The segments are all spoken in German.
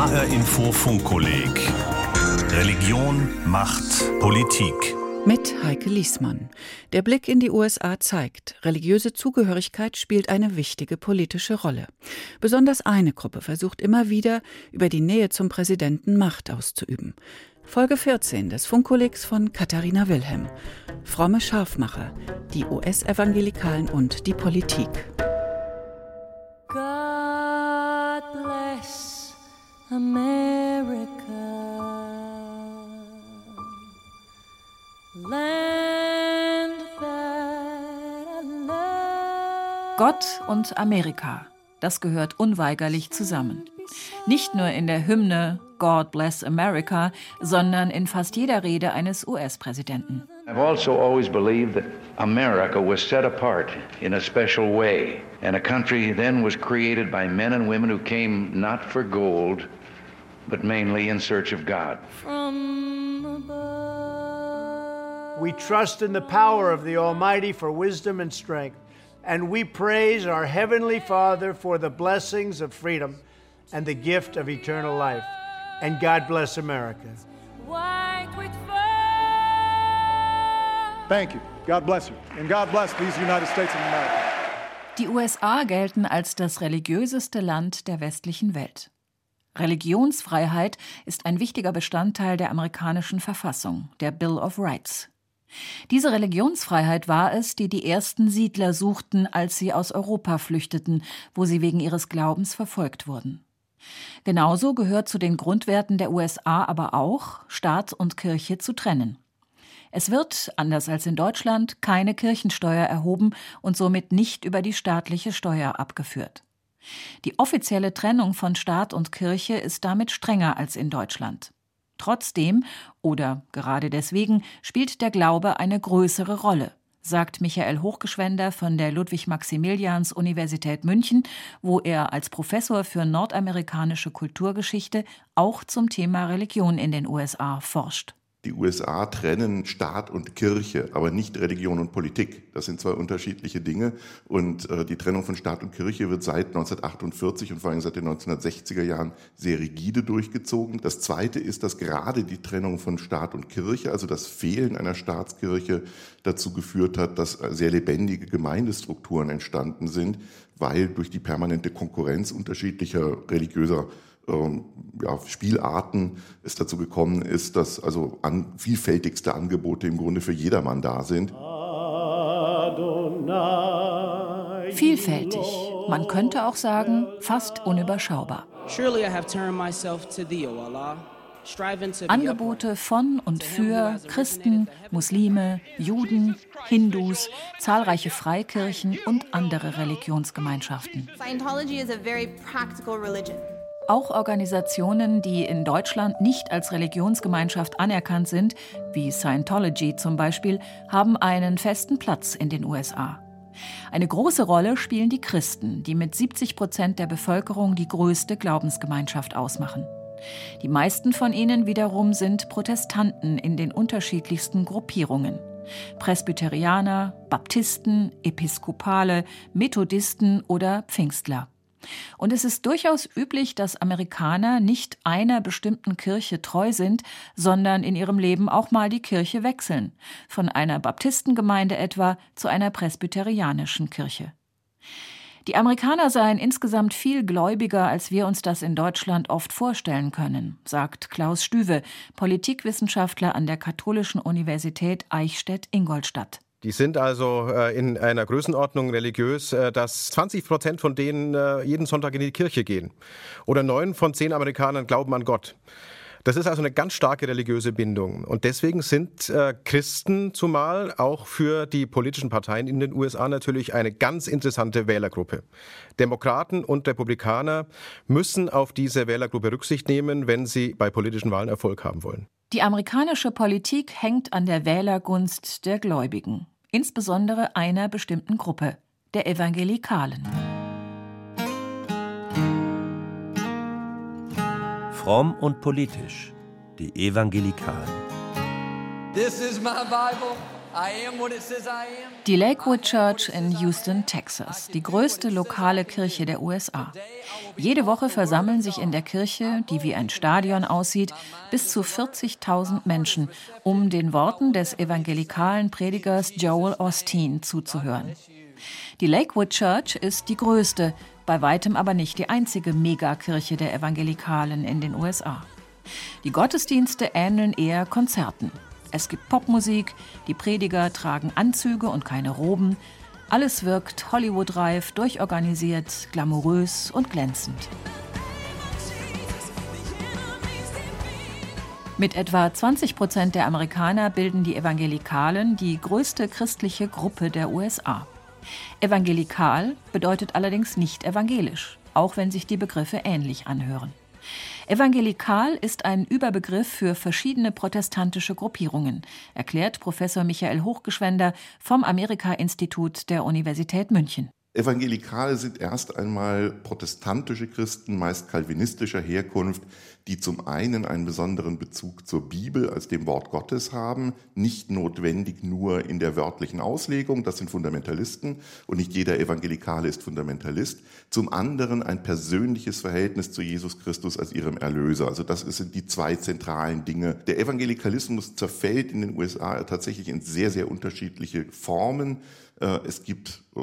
HR Info Funkkolleg Religion, Macht, Politik. Mit Heike Liesmann. Der Blick in die USA zeigt, religiöse Zugehörigkeit spielt eine wichtige politische Rolle. Besonders eine Gruppe versucht immer wieder, über die Nähe zum Präsidenten Macht auszuüben. Folge 14 des Funkkollegs von Katharina Wilhelm. Fromme Scharfmacher, die US-Evangelikalen und die Politik. God America. Land that I love. Gott und Amerika, das gehört unweigerlich zusammen. Nicht nur in der Hymne God Bless America, sondern in fast jeder Rede eines US-Präsidenten. I've also always believed that America was set apart in a special way, and a country then was created by men and women who came not for gold, but mainly in search of God. From above. We trust in the power of the Almighty for wisdom and strength, and we praise our Heavenly Father for the blessings of freedom and the gift of eternal life. And God bless America. White with fur. Thank you. God bless you. And God bless these United States of America. Die USA gelten als das religiöseste Land der westlichen Welt. Religionsfreiheit ist ein wichtiger Bestandteil der amerikanischen Verfassung, der Bill of Rights. Diese Religionsfreiheit war es, die die ersten Siedler suchten, als sie aus Europa flüchteten, wo sie wegen ihres Glaubens verfolgt wurden. Genauso gehört zu den Grundwerten der USA aber auch, Staat und Kirche zu trennen. Es wird, anders als in Deutschland, keine Kirchensteuer erhoben und somit nicht über die staatliche Steuer abgeführt. Die offizielle Trennung von Staat und Kirche ist damit strenger als in Deutschland. Trotzdem oder gerade deswegen spielt der Glaube eine größere Rolle, sagt Michael Hochgeschwender von der Ludwig-Maximilians-Universität München, wo er als Professor für nordamerikanische Kulturgeschichte auch zum Thema Religion in den USA forscht. Die USA trennen Staat und Kirche, aber nicht Religion und Politik. Das sind zwei unterschiedliche Dinge. Und äh, die Trennung von Staat und Kirche wird seit 1948 und vor allem seit den 1960er Jahren sehr rigide durchgezogen. Das Zweite ist, dass gerade die Trennung von Staat und Kirche, also das Fehlen einer Staatskirche, dazu geführt hat, dass sehr lebendige Gemeindestrukturen entstanden sind, weil durch die permanente Konkurrenz unterschiedlicher religiöser ja, Spielarten es dazu gekommen ist, dass also an, vielfältigste Angebote im Grunde für jedermann da sind. Vielfältig, man könnte auch sagen, fast unüberschaubar. Surely I have turned myself to thee, O Allah. striving to be Angebote von und für Christen, Muslime, Juden, Hindus, zahlreiche Freikirchen und andere Religionsgemeinschaften. Scientology is a very practical religion. Auch Organisationen, die in Deutschland nicht als Religionsgemeinschaft anerkannt sind, wie Scientology zum Beispiel, haben einen festen Platz in den USA. Eine große Rolle spielen die Christen, die mit 70 Prozent der Bevölkerung die größte Glaubensgemeinschaft ausmachen. Die meisten von ihnen wiederum sind Protestanten in den unterschiedlichsten Gruppierungen. Presbyterianer, Baptisten, Episkopale, Methodisten oder Pfingstler. Und es ist durchaus üblich, dass Amerikaner nicht einer bestimmten Kirche treu sind, sondern in ihrem Leben auch mal die Kirche wechseln, von einer Baptistengemeinde etwa zu einer presbyterianischen Kirche. Die Amerikaner seien insgesamt viel gläubiger, als wir uns das in Deutschland oft vorstellen können, sagt Klaus Stüwe, Politikwissenschaftler an der Katholischen Universität Eichstätt-Ingolstadt. Die sind also äh, in einer Größenordnung religiös, äh, dass 20 Prozent von denen äh, jeden Sonntag in die Kirche gehen. Oder neun von zehn Amerikanern glauben an Gott. Das ist also eine ganz starke religiöse Bindung. Und deswegen sind äh, Christen zumal auch für die politischen Parteien in den USA natürlich eine ganz interessante Wählergruppe. Demokraten und Republikaner müssen auf diese Wählergruppe Rücksicht nehmen, wenn sie bei politischen Wahlen Erfolg haben wollen. Die amerikanische Politik hängt an der Wählergunst der Gläubigen, insbesondere einer bestimmten Gruppe, der Evangelikalen. Fromm und politisch. Die Evangelikalen. This is my Bible. Die Lakewood Church in Houston, Texas, die größte lokale Kirche der USA. Jede Woche versammeln sich in der Kirche, die wie ein Stadion aussieht, bis zu 40.000 Menschen, um den Worten des evangelikalen Predigers Joel Osteen zuzuhören. Die Lakewood Church ist die größte, bei weitem aber nicht die einzige Megakirche der Evangelikalen in den USA. Die Gottesdienste ähneln eher Konzerten. Es gibt Popmusik, die Prediger tragen Anzüge und keine Roben. Alles wirkt Hollywood-reif, durchorganisiert, glamourös und glänzend. Mit etwa 20 Prozent der Amerikaner bilden die Evangelikalen die größte christliche Gruppe der USA. Evangelikal bedeutet allerdings nicht evangelisch, auch wenn sich die Begriffe ähnlich anhören. Evangelikal ist ein Überbegriff für verschiedene protestantische Gruppierungen, erklärt Professor Michael Hochgeschwender vom Amerika-Institut der Universität München. Evangelikale sind erst einmal protestantische Christen, meist kalvinistischer Herkunft, die zum einen einen besonderen Bezug zur Bibel als dem Wort Gottes haben, nicht notwendig nur in der wörtlichen Auslegung, das sind Fundamentalisten und nicht jeder Evangelikale ist Fundamentalist, zum anderen ein persönliches Verhältnis zu Jesus Christus als ihrem Erlöser. Also das sind die zwei zentralen Dinge. Der Evangelikalismus zerfällt in den USA tatsächlich in sehr, sehr unterschiedliche Formen. Äh, es gibt äh,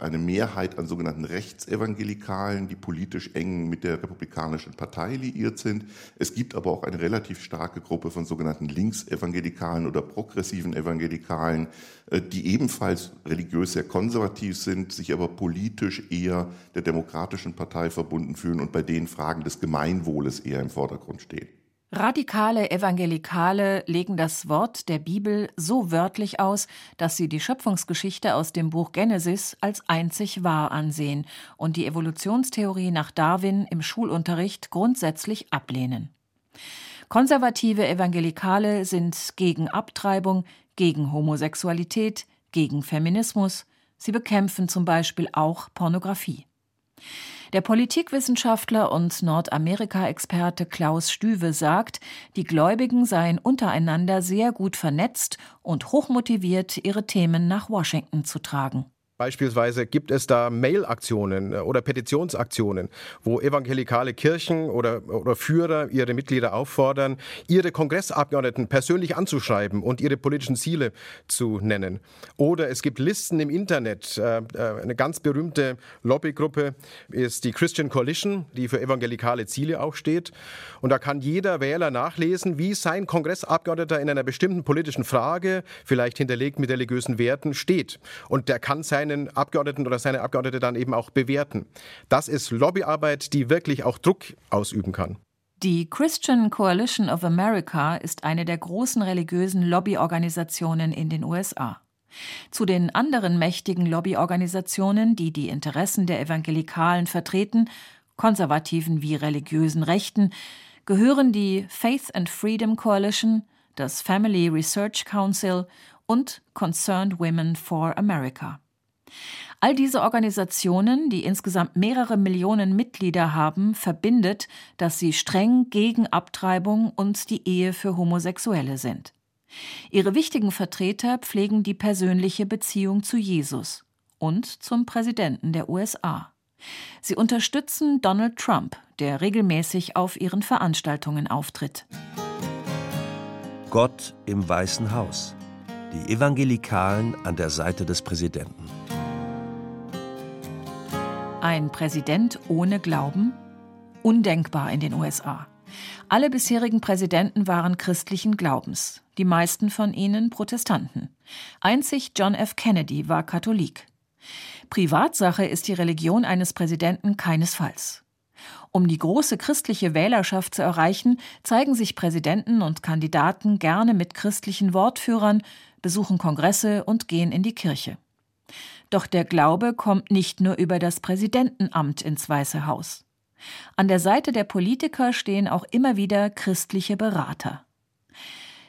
eine Mehrheit an sogenannten Rechtsevangelikalen, die politisch eng mit der Republikanischen Partei liiert sind. Es gibt aber auch eine relativ starke Gruppe von sogenannten Linksevangelikalen oder progressiven Evangelikalen, äh, die ebenfalls religiös sehr konservativ sind, sich aber politisch eher der Demokratischen Partei verbunden fühlen und bei denen Fragen des Gemeinwohles eher im Vordergrund stehen. Radikale Evangelikale legen das Wort der Bibel so wörtlich aus, dass sie die Schöpfungsgeschichte aus dem Buch Genesis als einzig wahr ansehen und die Evolutionstheorie nach Darwin im Schulunterricht grundsätzlich ablehnen. Konservative Evangelikale sind gegen Abtreibung, gegen Homosexualität, gegen Feminismus. Sie bekämpfen zum Beispiel auch Pornografie. Der Politikwissenschaftler und Nordamerika-Experte Klaus Stüwe sagt, die Gläubigen seien untereinander sehr gut vernetzt und hochmotiviert, ihre Themen nach Washington zu tragen. Beispielsweise gibt es da Mail-Aktionen äh, oder Petitionsaktionen, wo evangelikale Kirchen oder, oder Führer ihre Mitglieder auffordern, ihre Kongressabgeordneten persönlich anzuschreiben und ihre politischen Ziele zu nennen. Oder es gibt Listen im Internet. Äh, äh, eine ganz berühmte Lobbygruppe ist die Christian Coalition, die für evangelikale Ziele auch steht. Und da kann jeder Wähler nachlesen, wie sein Kongressabgeordneter in einer bestimmten politischen Frage, vielleicht hinterlegt mit religiösen Werten, steht. Und der kann sein seinen Abgeordneten oder seine Abgeordnete dann eben auch bewerten. Das ist Lobbyarbeit, die wirklich auch Druck ausüben kann. Die Christian Coalition of America ist eine der großen religiösen Lobbyorganisationen in den USA. Zu den anderen mächtigen Lobbyorganisationen, die die Interessen der Evangelikalen vertreten, konservativen wie religiösen Rechten, gehören die Faith and Freedom Coalition, das Family Research Council und Concerned Women for America. All diese Organisationen, die insgesamt mehrere Millionen Mitglieder haben, verbindet, dass sie streng gegen Abtreibung und die Ehe für Homosexuelle sind. Ihre wichtigen Vertreter pflegen die persönliche Beziehung zu Jesus und zum Präsidenten der USA. Sie unterstützen Donald Trump, der regelmäßig auf ihren Veranstaltungen auftritt. Gott im Weißen Haus. Die Evangelikalen an der Seite des Präsidenten. Ein Präsident ohne Glauben? Undenkbar in den USA. Alle bisherigen Präsidenten waren christlichen Glaubens, die meisten von ihnen Protestanten. Einzig John F. Kennedy war Katholik. Privatsache ist die Religion eines Präsidenten keinesfalls. Um die große christliche Wählerschaft zu erreichen, zeigen sich Präsidenten und Kandidaten gerne mit christlichen Wortführern, besuchen Kongresse und gehen in die Kirche. Doch der Glaube kommt nicht nur über das Präsidentenamt ins Weiße Haus. An der Seite der Politiker stehen auch immer wieder christliche Berater.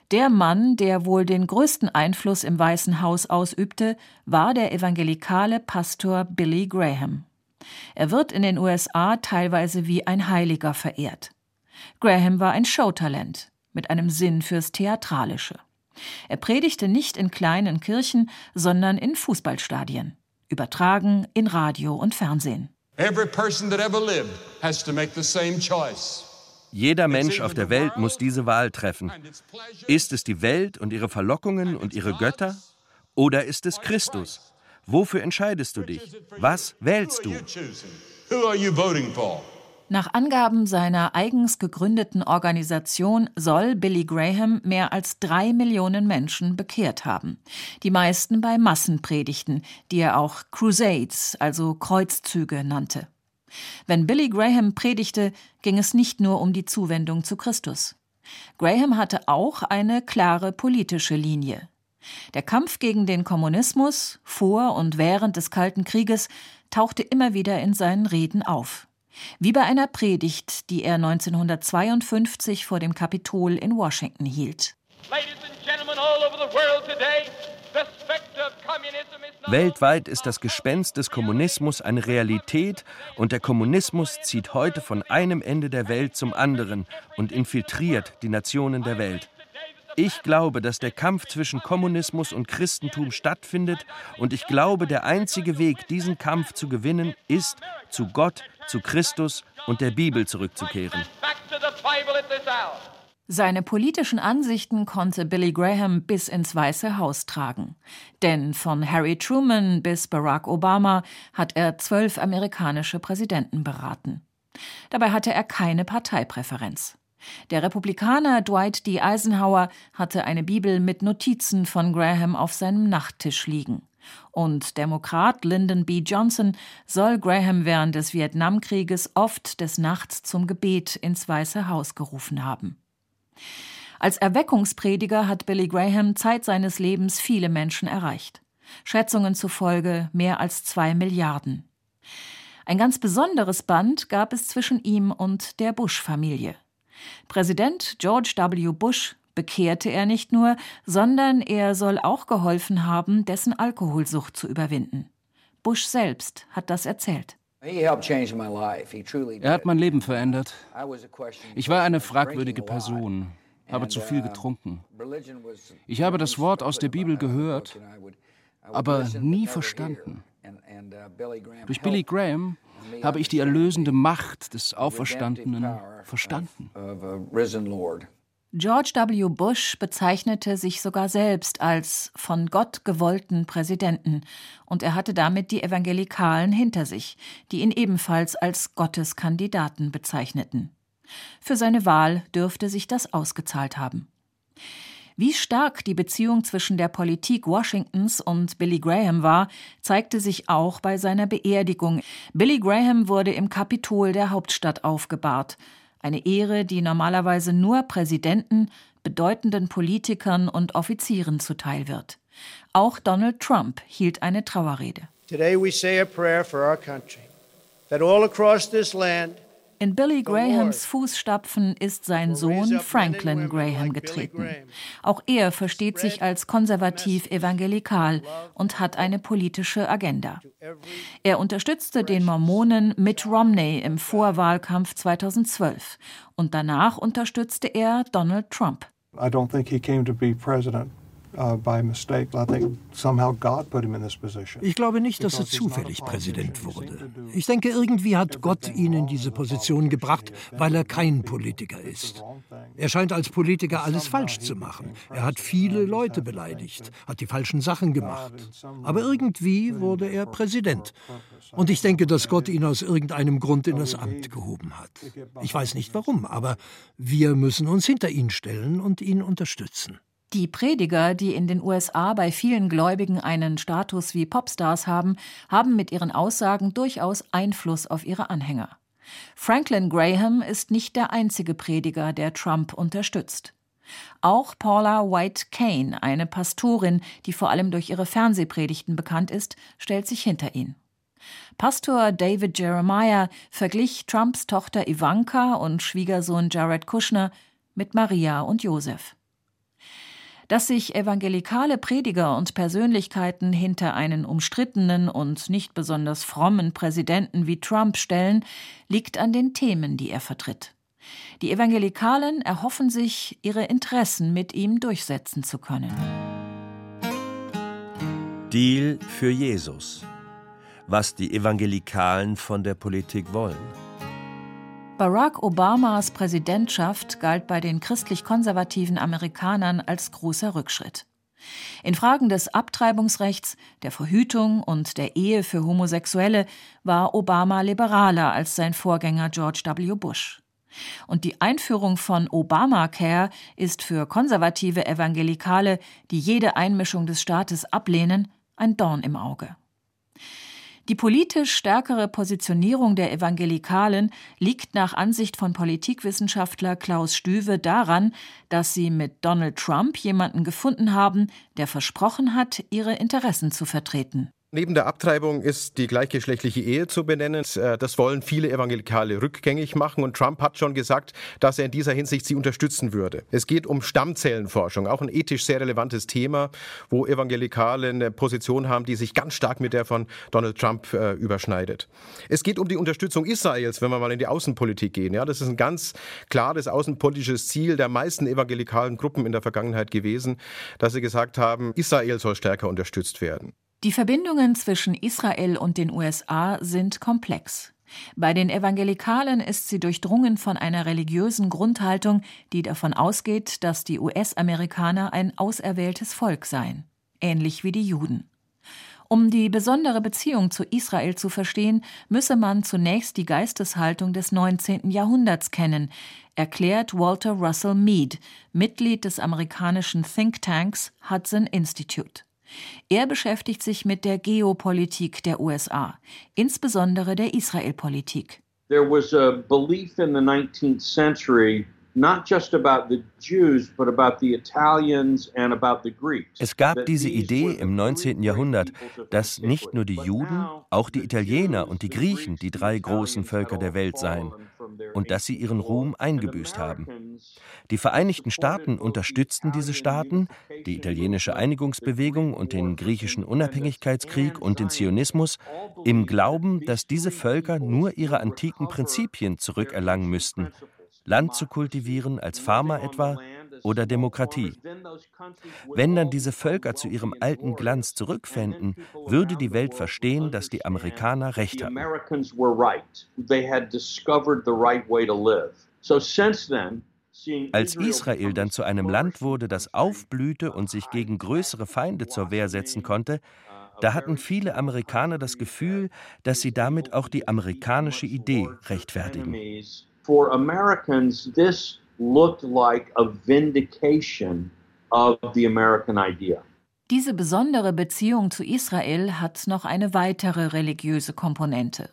Der Mann, der wohl den größten Einfluss im Weißen Haus ausübte, war der evangelikale Pastor Billy Graham. Er wird in den USA teilweise wie ein Heiliger verehrt. Graham war ein Showtalent mit einem Sinn fürs Theatralische. Er predigte nicht in kleinen Kirchen, sondern in Fußballstadien, übertragen in Radio und Fernsehen. Jeder Mensch auf der Welt muss diese Wahl treffen. Ist es die Welt und ihre Verlockungen und ihre Götter? Oder ist es Christus? Wofür entscheidest du dich? Was wählst du? Nach Angaben seiner eigens gegründeten Organisation soll Billy Graham mehr als drei Millionen Menschen bekehrt haben. Die meisten bei Massenpredigten, die er auch Crusades, also Kreuzzüge, nannte. Wenn Billy Graham predigte, ging es nicht nur um die Zuwendung zu Christus. Graham hatte auch eine klare politische Linie. Der Kampf gegen den Kommunismus vor und während des Kalten Krieges tauchte immer wieder in seinen Reden auf. Wie bei einer Predigt, die er 1952 vor dem Kapitol in Washington hielt. Weltweit ist das Gespenst des Kommunismus eine Realität und der Kommunismus zieht heute von einem Ende der Welt zum anderen und infiltriert die Nationen der Welt. Ich glaube, dass der Kampf zwischen Kommunismus und Christentum stattfindet und ich glaube, der einzige Weg, diesen Kampf zu gewinnen, ist, zu Gott, zu Christus und der Bibel zurückzukehren. Seine politischen Ansichten konnte Billy Graham bis ins Weiße Haus tragen. Denn von Harry Truman bis Barack Obama hat er zwölf amerikanische Präsidenten beraten. Dabei hatte er keine Parteipräferenz. Der Republikaner Dwight D. Eisenhower hatte eine Bibel mit Notizen von Graham auf seinem Nachttisch liegen. Und Demokrat Lyndon B. Johnson soll Graham während des Vietnamkrieges oft des Nachts zum Gebet ins Weiße Haus gerufen haben. Als Erweckungsprediger hat Billy Graham Zeit seines Lebens viele Menschen erreicht. Schätzungen zufolge mehr als zwei Milliarden. Ein ganz besonderes Band gab es zwischen ihm und der Bush-Familie. Präsident George W. Bush bekehrte er nicht nur, sondern er soll auch geholfen haben, dessen Alkoholsucht zu überwinden. Bush selbst hat das erzählt. Er hat mein Leben verändert. Ich war eine fragwürdige Person, habe zu viel getrunken. Ich habe das Wort aus der Bibel gehört, aber nie verstanden. Durch Billy Graham habe ich die erlösende Macht des Auferstandenen verstanden. George W. Bush bezeichnete sich sogar selbst als von Gott gewollten Präsidenten, und er hatte damit die Evangelikalen hinter sich, die ihn ebenfalls als Gotteskandidaten bezeichneten. Für seine Wahl dürfte sich das ausgezahlt haben. Wie stark die Beziehung zwischen der Politik Washingtons und Billy Graham war, zeigte sich auch bei seiner Beerdigung. Billy Graham wurde im Kapitol der Hauptstadt aufgebahrt. Eine Ehre, die normalerweise nur Präsidenten, bedeutenden Politikern und Offizieren zuteil wird. Auch Donald Trump hielt eine Trauerrede. Today we say a prayer for our country, that all across this land in Billy Grahams Fußstapfen ist sein Sohn Franklin Graham getreten. Auch er versteht sich als konservativ evangelikal und hat eine politische Agenda. Er unterstützte den Mormonen Mitt Romney im Vorwahlkampf 2012 und danach unterstützte er Donald Trump. I don't think he came to be president ich glaube nicht, dass er zufällig Präsident wurde. Ich denke, irgendwie hat Gott ihn in diese Position gebracht, weil er kein Politiker ist. Er scheint als Politiker alles falsch zu machen. Er hat viele Leute beleidigt, hat die falschen Sachen gemacht. Aber irgendwie wurde er Präsident. Und ich denke, dass Gott ihn aus irgendeinem Grund in das Amt gehoben hat. Ich weiß nicht warum, aber wir müssen uns hinter ihn stellen und ihn unterstützen. Die Prediger, die in den USA bei vielen Gläubigen einen Status wie Popstars haben, haben mit ihren Aussagen durchaus Einfluss auf ihre Anhänger. Franklin Graham ist nicht der einzige Prediger, der Trump unterstützt. Auch Paula White Kane, eine Pastorin, die vor allem durch ihre Fernsehpredigten bekannt ist, stellt sich hinter ihn. Pastor David Jeremiah verglich Trumps Tochter Ivanka und Schwiegersohn Jared Kushner mit Maria und Josef. Dass sich evangelikale Prediger und Persönlichkeiten hinter einen umstrittenen und nicht besonders frommen Präsidenten wie Trump stellen, liegt an den Themen, die er vertritt. Die Evangelikalen erhoffen sich, ihre Interessen mit ihm durchsetzen zu können. Deal für Jesus. Was die Evangelikalen von der Politik wollen. Barack Obamas Präsidentschaft galt bei den christlich-konservativen Amerikanern als großer Rückschritt. In Fragen des Abtreibungsrechts, der Verhütung und der Ehe für Homosexuelle war Obama liberaler als sein Vorgänger George W. Bush. Und die Einführung von Obamacare ist für konservative Evangelikale, die jede Einmischung des Staates ablehnen, ein Dorn im Auge. Die politisch stärkere Positionierung der Evangelikalen liegt nach Ansicht von Politikwissenschaftler Klaus Stüwe daran, dass sie mit Donald Trump jemanden gefunden haben, der versprochen hat, ihre Interessen zu vertreten. Neben der Abtreibung ist die gleichgeschlechtliche Ehe zu benennen. Äh, das wollen viele Evangelikale rückgängig machen und Trump hat schon gesagt, dass er in dieser Hinsicht sie unterstützen würde. Es geht um Stammzellenforschung, auch ein ethisch sehr relevantes Thema, wo Evangelikale eine Position haben, die sich ganz stark mit der von Donald Trump äh, überschneidet. Es geht um die Unterstützung Israels, wenn wir mal in die Außenpolitik gehen. Ja, das ist ein ganz klares außenpolitisches Ziel der meisten evangelikalen Gruppen in der Vergangenheit gewesen, dass sie gesagt haben, Israel soll stärker unterstützt werden. Die Verbindungen zwischen Israel und den USA sind komplex. Bei den Evangelikalen ist sie durchdrungen von einer religiösen Grundhaltung, die davon ausgeht, dass die US-Amerikaner ein auserwähltes Volk seien, ähnlich wie die Juden. Um die besondere Beziehung zu Israel zu verstehen, müsse man zunächst die Geisteshaltung des 19. Jahrhunderts kennen, erklärt Walter Russell Mead, Mitglied des amerikanischen Thinktanks Hudson Institute. Er beschäftigt sich mit der Geopolitik der USA, insbesondere der Israelpolitik. There was a belief in the 19th century es gab diese Idee im 19. Jahrhundert, dass nicht nur die Juden, auch die Italiener und die Griechen die drei großen Völker der Welt seien und dass sie ihren Ruhm eingebüßt haben. Die Vereinigten Staaten unterstützten diese Staaten, die italienische Einigungsbewegung und den griechischen Unabhängigkeitskrieg und den Zionismus, im Glauben, dass diese Völker nur ihre antiken Prinzipien zurückerlangen müssten Land zu kultivieren als Farmer etwa oder Demokratie. Wenn dann diese Völker zu ihrem alten Glanz zurückfänden, würde die Welt verstehen, dass die Amerikaner recht hatten. Als Israel dann zu einem Land wurde, das aufblühte und sich gegen größere Feinde zur Wehr setzen konnte, da hatten viele Amerikaner das Gefühl, dass sie damit auch die amerikanische Idee rechtfertigen for Americans, this looked like a vindication of the American idea. Diese besondere Beziehung zu Israel hat noch eine weitere religiöse Komponente.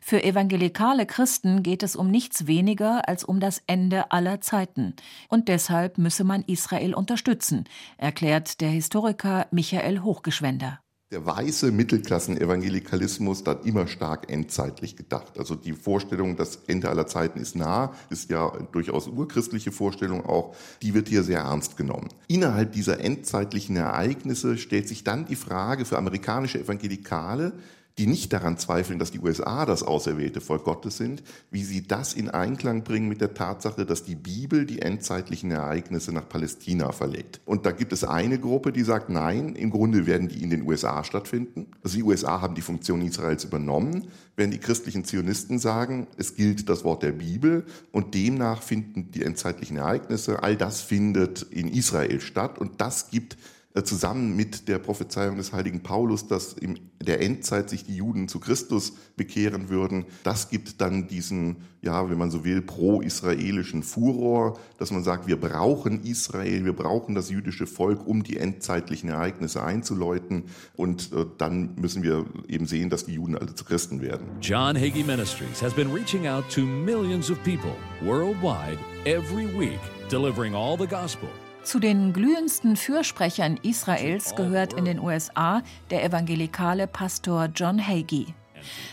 Für evangelikale Christen geht es um nichts weniger als um das Ende aller Zeiten. Und deshalb müsse man Israel unterstützen, erklärt der Historiker Michael Hochgeschwender. Der weiße Mittelklassen-Evangelikalismus hat immer stark endzeitlich gedacht. Also die Vorstellung, das Ende aller Zeiten ist nah, ist ja durchaus urchristliche Vorstellung auch, die wird hier sehr ernst genommen. Innerhalb dieser endzeitlichen Ereignisse stellt sich dann die Frage für amerikanische Evangelikale, die nicht daran zweifeln, dass die USA das auserwählte Volk Gottes sind, wie sie das in Einklang bringen mit der Tatsache, dass die Bibel die endzeitlichen Ereignisse nach Palästina verlegt. Und da gibt es eine Gruppe, die sagt, nein, im Grunde werden die in den USA stattfinden. Also die USA haben die Funktion Israels übernommen, während die christlichen Zionisten sagen, es gilt das Wort der Bibel und demnach finden die endzeitlichen Ereignisse, all das findet in Israel statt und das gibt zusammen mit der Prophezeiung des heiligen Paulus, dass in der Endzeit sich die Juden zu Christus bekehren würden, das gibt dann diesen, ja, wenn man so will, pro-israelischen Furor, dass man sagt, wir brauchen Israel, wir brauchen das jüdische Volk, um die endzeitlichen Ereignisse einzuläuten und äh, dann müssen wir eben sehen, dass die Juden alle zu Christen werden. John Hagee Ministries has been reaching out to millions of people worldwide every week, delivering all the gospel zu den glühendsten Fürsprechern Israels gehört in den USA der evangelikale Pastor John Hagee.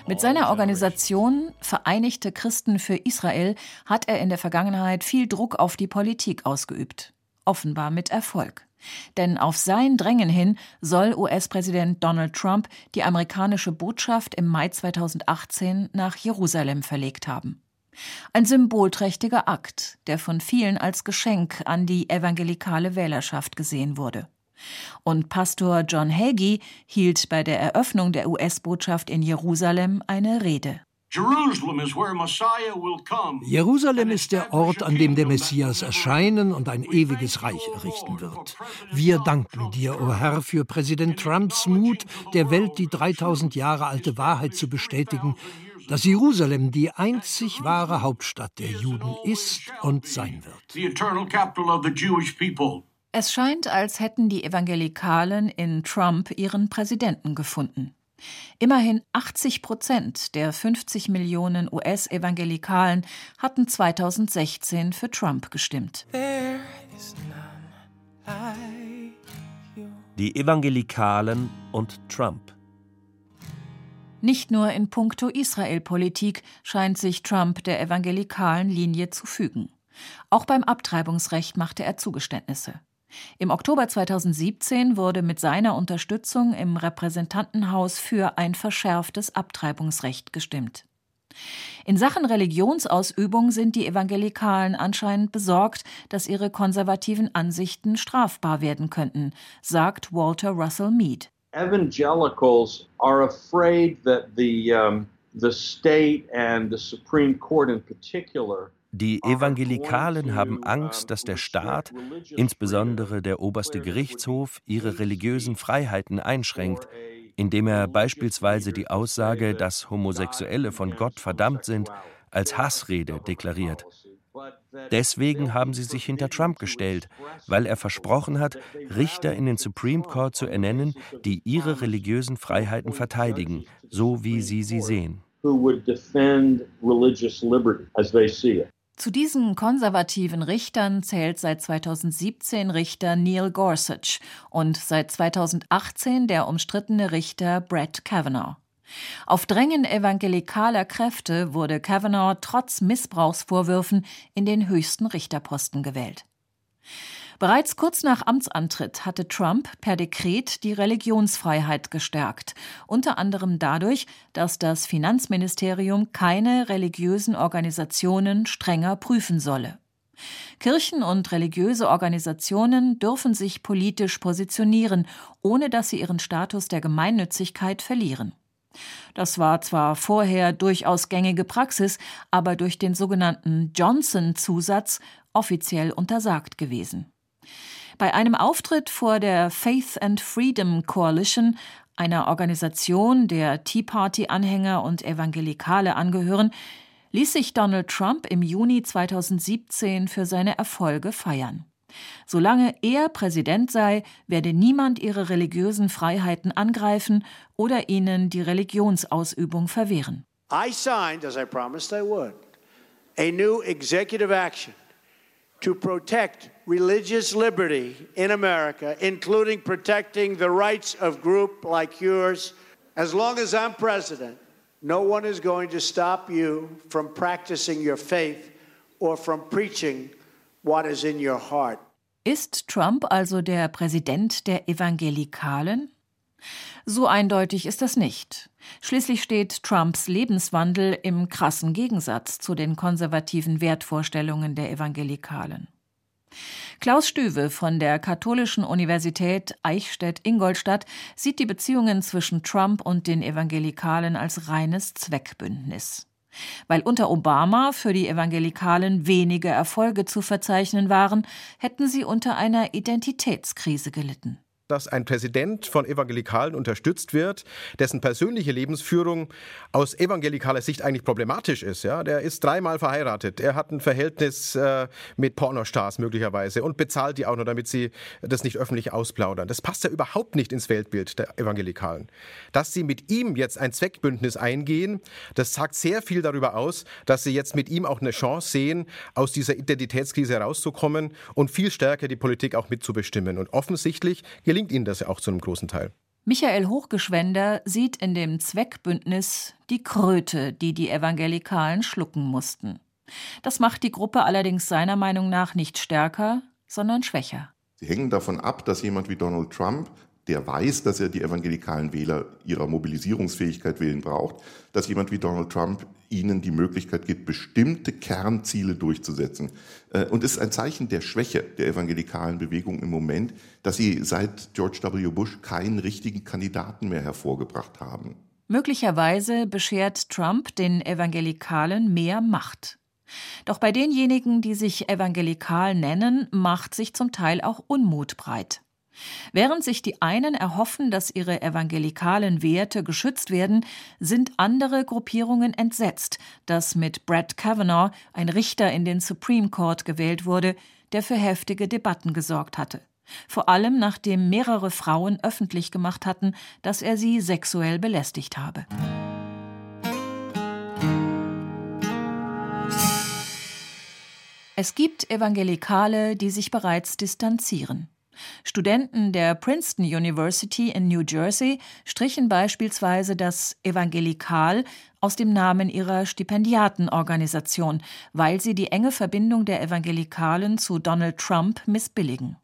Mit seiner Organisation Vereinigte Christen für Israel hat er in der Vergangenheit viel Druck auf die Politik ausgeübt. Offenbar mit Erfolg. Denn auf sein Drängen hin soll US-Präsident Donald Trump die amerikanische Botschaft im Mai 2018 nach Jerusalem verlegt haben. Ein symbolträchtiger Akt, der von vielen als Geschenk an die evangelikale Wählerschaft gesehen wurde. Und Pastor John Hagee hielt bei der Eröffnung der US-Botschaft in Jerusalem eine Rede. Jerusalem ist der Ort, an dem der Messias erscheinen und ein ewiges Reich errichten wird. Wir danken dir, o oh Herr, für Präsident Trumps Mut, der Welt die 3000 Jahre alte Wahrheit zu bestätigen, dass Jerusalem die einzig wahre Hauptstadt der Juden ist und sein wird. Es scheint, als hätten die Evangelikalen in Trump ihren Präsidenten gefunden. Immerhin 80 Prozent der 50 Millionen US-Evangelikalen hatten 2016 für Trump gestimmt. Die Evangelikalen und Trump. Nicht nur in puncto Israelpolitik scheint sich Trump der evangelikalen Linie zu fügen. Auch beim Abtreibungsrecht machte er Zugeständnisse. Im Oktober 2017 wurde mit seiner Unterstützung im Repräsentantenhaus für ein verschärftes Abtreibungsrecht gestimmt. In Sachen Religionsausübung sind die Evangelikalen anscheinend besorgt, dass ihre konservativen Ansichten strafbar werden könnten, sagt Walter Russell Mead. Evangelicals are afraid that the um, the state and the Supreme Court in particular die Evangelikalen haben Angst, dass der Staat, insbesondere der oberste Gerichtshof, ihre religiösen Freiheiten einschränkt, indem er beispielsweise die Aussage, dass Homosexuelle von Gott verdammt sind, als Hassrede deklariert. Deswegen haben sie sich hinter Trump gestellt, weil er versprochen hat, Richter in den Supreme Court zu ernennen, die ihre religiösen Freiheiten verteidigen, so wie sie sie sehen. Zu diesen konservativen Richtern zählt seit 2017 Richter Neil Gorsuch und seit 2018 der umstrittene Richter Brett Kavanaugh. Auf Drängen evangelikaler Kräfte wurde Kavanaugh trotz Missbrauchsvorwürfen in den höchsten Richterposten gewählt. Bereits kurz nach Amtsantritt hatte Trump per Dekret die Religionsfreiheit gestärkt, unter anderem dadurch, dass das Finanzministerium keine religiösen Organisationen strenger prüfen solle. Kirchen und religiöse Organisationen dürfen sich politisch positionieren, ohne dass sie ihren Status der Gemeinnützigkeit verlieren. Das war zwar vorher durchaus gängige Praxis, aber durch den sogenannten Johnson-Zusatz offiziell untersagt gewesen. Bei einem Auftritt vor der Faith and Freedom Coalition, einer Organisation, der Tea Party-Anhänger und Evangelikale angehören, ließ sich Donald Trump im Juni 2017 für seine Erfolge feiern. Solange er Präsident sei, werde niemand ihre religiösen Freiheiten angreifen oder ihnen die Religionsausübung verwehren. I signed, as I promised I would, a new executive action to protect religious liberty in America, including protecting the rights of groups like yours. As long as I'm president, no one is going to stop you from practicing your faith or from preaching what is in your heart. Ist Trump also der Präsident der Evangelikalen? So eindeutig ist das nicht. Schließlich steht Trumps Lebenswandel im krassen Gegensatz zu den konservativen Wertvorstellungen der Evangelikalen. Klaus Stüwe von der Katholischen Universität Eichstätt-Ingolstadt sieht die Beziehungen zwischen Trump und den Evangelikalen als reines Zweckbündnis. Weil unter Obama für die Evangelikalen wenige Erfolge zu verzeichnen waren, hätten sie unter einer Identitätskrise gelitten dass ein Präsident von Evangelikalen unterstützt wird, dessen persönliche Lebensführung aus evangelikaler Sicht eigentlich problematisch ist. Ja? Der ist dreimal verheiratet, er hat ein Verhältnis äh, mit Pornostars möglicherweise und bezahlt die auch nur, damit sie das nicht öffentlich ausplaudern. Das passt ja überhaupt nicht ins Weltbild der Evangelikalen. Dass sie mit ihm jetzt ein Zweckbündnis eingehen, das sagt sehr viel darüber aus, dass sie jetzt mit ihm auch eine Chance sehen, aus dieser Identitätskrise herauszukommen und viel stärker die Politik auch mitzubestimmen. Und offensichtlich gelingt ihnen das ja auch zu einem großen Teil. Michael Hochgeschwender sieht in dem Zweckbündnis die Kröte, die die Evangelikalen schlucken mussten. Das macht die Gruppe allerdings seiner Meinung nach nicht stärker, sondern schwächer. Sie hängen davon ab, dass jemand wie Donald Trump der weiß, dass er die evangelikalen Wähler ihrer Mobilisierungsfähigkeit willen braucht, dass jemand wie Donald Trump ihnen die Möglichkeit gibt, bestimmte Kernziele durchzusetzen. Äh, und es ist ein Zeichen der Schwäche der evangelikalen Bewegung im Moment, dass sie seit George W. Bush keinen richtigen Kandidaten mehr hervorgebracht haben. Möglicherweise beschert Trump den Evangelikalen mehr Macht. Doch bei denjenigen, die sich evangelikal nennen, macht sich zum Teil auch Unmut breit. Während sich die einen erhoffen, dass ihre evangelikalen Werte geschützt werden, sind andere Gruppierungen entsetzt, dass mit Brett Kavanaugh ein Richter in den Supreme Court gewählt wurde, der für heftige Debatten gesorgt hatte. Vor allem nachdem mehrere Frauen öffentlich gemacht hatten, dass er sie sexuell belästigt habe. Es gibt Evangelikale, die sich bereits distanzieren. Studenten der Princeton University in New Jersey strichen beispielsweise das Evangelikal aus dem Namen ihrer Stipendiatenorganisation, weil sie die enge Verbindung der Evangelikalen zu Donald Trump missbilligen.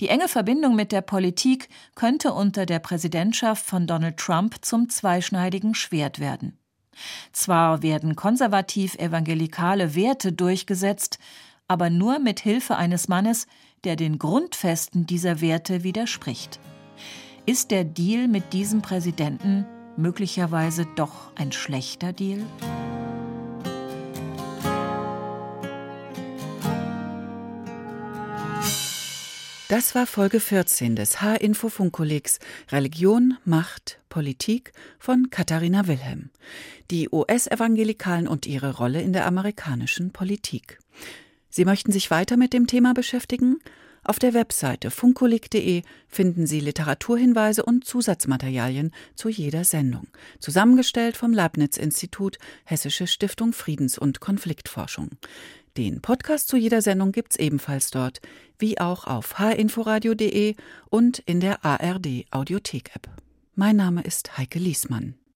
Die enge Verbindung mit der Politik könnte unter der Präsidentschaft von Donald Trump zum zweischneidigen Schwert werden. Zwar werden konservativ evangelikale Werte durchgesetzt, aber nur mit Hilfe eines Mannes, der den Grundfesten dieser Werte widerspricht. Ist der Deal mit diesem Präsidenten möglicherweise doch ein schlechter Deal? Das war Folge 14 des H-Info-Funkkollegs Religion, Macht, Politik von Katharina Wilhelm. Die US-Evangelikalen und ihre Rolle in der amerikanischen Politik. Sie möchten sich weiter mit dem Thema beschäftigen? Auf der Webseite funkolik.de finden Sie Literaturhinweise und Zusatzmaterialien zu jeder Sendung, zusammengestellt vom Leibniz-Institut Hessische Stiftung Friedens- und Konfliktforschung. Den Podcast zu jeder Sendung gibt's ebenfalls dort, wie auch auf hinforadio.de und in der ARD Audiothek-App. Mein Name ist Heike Liesmann.